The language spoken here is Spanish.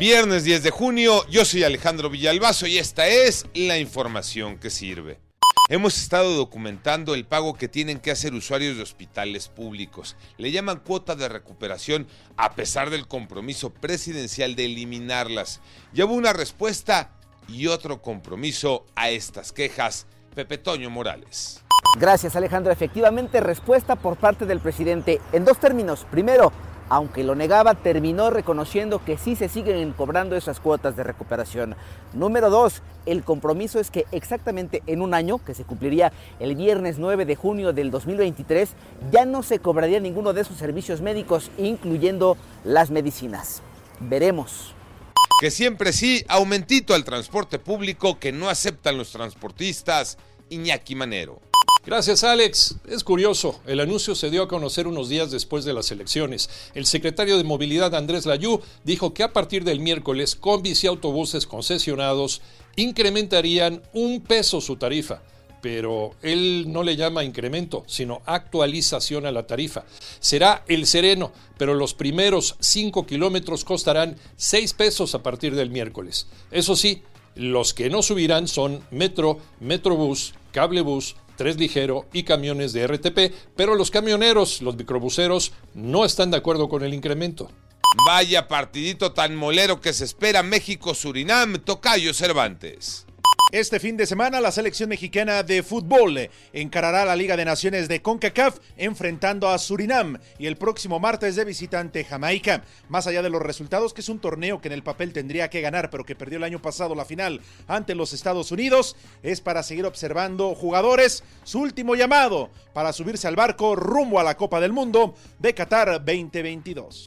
Viernes 10 de junio, yo soy Alejandro Villalbazo y esta es la información que sirve. Hemos estado documentando el pago que tienen que hacer usuarios de hospitales públicos. Le llaman cuota de recuperación a pesar del compromiso presidencial de eliminarlas. Llevo una respuesta y otro compromiso a estas quejas. Pepe Toño Morales. Gracias Alejandro. Efectivamente, respuesta por parte del presidente en dos términos. Primero, aunque lo negaba, terminó reconociendo que sí se siguen cobrando esas cuotas de recuperación. Número dos, el compromiso es que exactamente en un año, que se cumpliría el viernes 9 de junio del 2023, ya no se cobraría ninguno de esos servicios médicos, incluyendo las medicinas. Veremos. Que siempre sí, aumentito al transporte público que no aceptan los transportistas. Iñaki Manero. Gracias, Alex. Es curioso, el anuncio se dio a conocer unos días después de las elecciones. El secretario de Movilidad, Andrés Layú, dijo que a partir del miércoles, combis y autobuses concesionados incrementarían un peso su tarifa. Pero él no le llama incremento, sino actualización a la tarifa. Será el sereno, pero los primeros 5 kilómetros costarán 6 pesos a partir del miércoles. Eso sí, los que no subirán son Metro, Metrobús, Cablebús, Tres Ligero y camiones de RTP, pero los camioneros, los microbuseros, no están de acuerdo con el incremento. Vaya partidito tan molero que se espera México-Surinam, Tocayo Cervantes. Este fin de semana la selección mexicana de fútbol encarará la Liga de Naciones de CONCACAF enfrentando a Surinam y el próximo martes de visitante Jamaica. Más allá de los resultados, que es un torneo que en el papel tendría que ganar, pero que perdió el año pasado la final ante los Estados Unidos, es para seguir observando jugadores. Su último llamado para subirse al barco rumbo a la Copa del Mundo de Qatar 2022.